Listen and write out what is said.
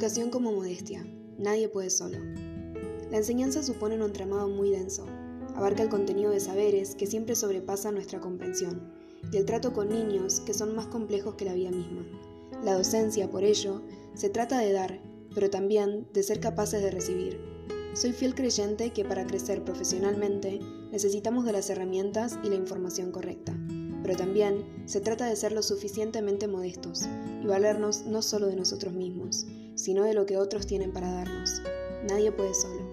Educación como modestia. Nadie puede solo. La enseñanza supone un entramado muy denso. Abarca el contenido de saberes que siempre sobrepasa nuestra comprensión y el trato con niños que son más complejos que la vida misma. La docencia, por ello, se trata de dar, pero también de ser capaces de recibir. Soy fiel creyente que para crecer profesionalmente necesitamos de las herramientas y la información correcta, pero también se trata de ser lo suficientemente modestos y valernos no solo de nosotros mismos, sino de lo que otros tienen para darnos. Nadie puede solo.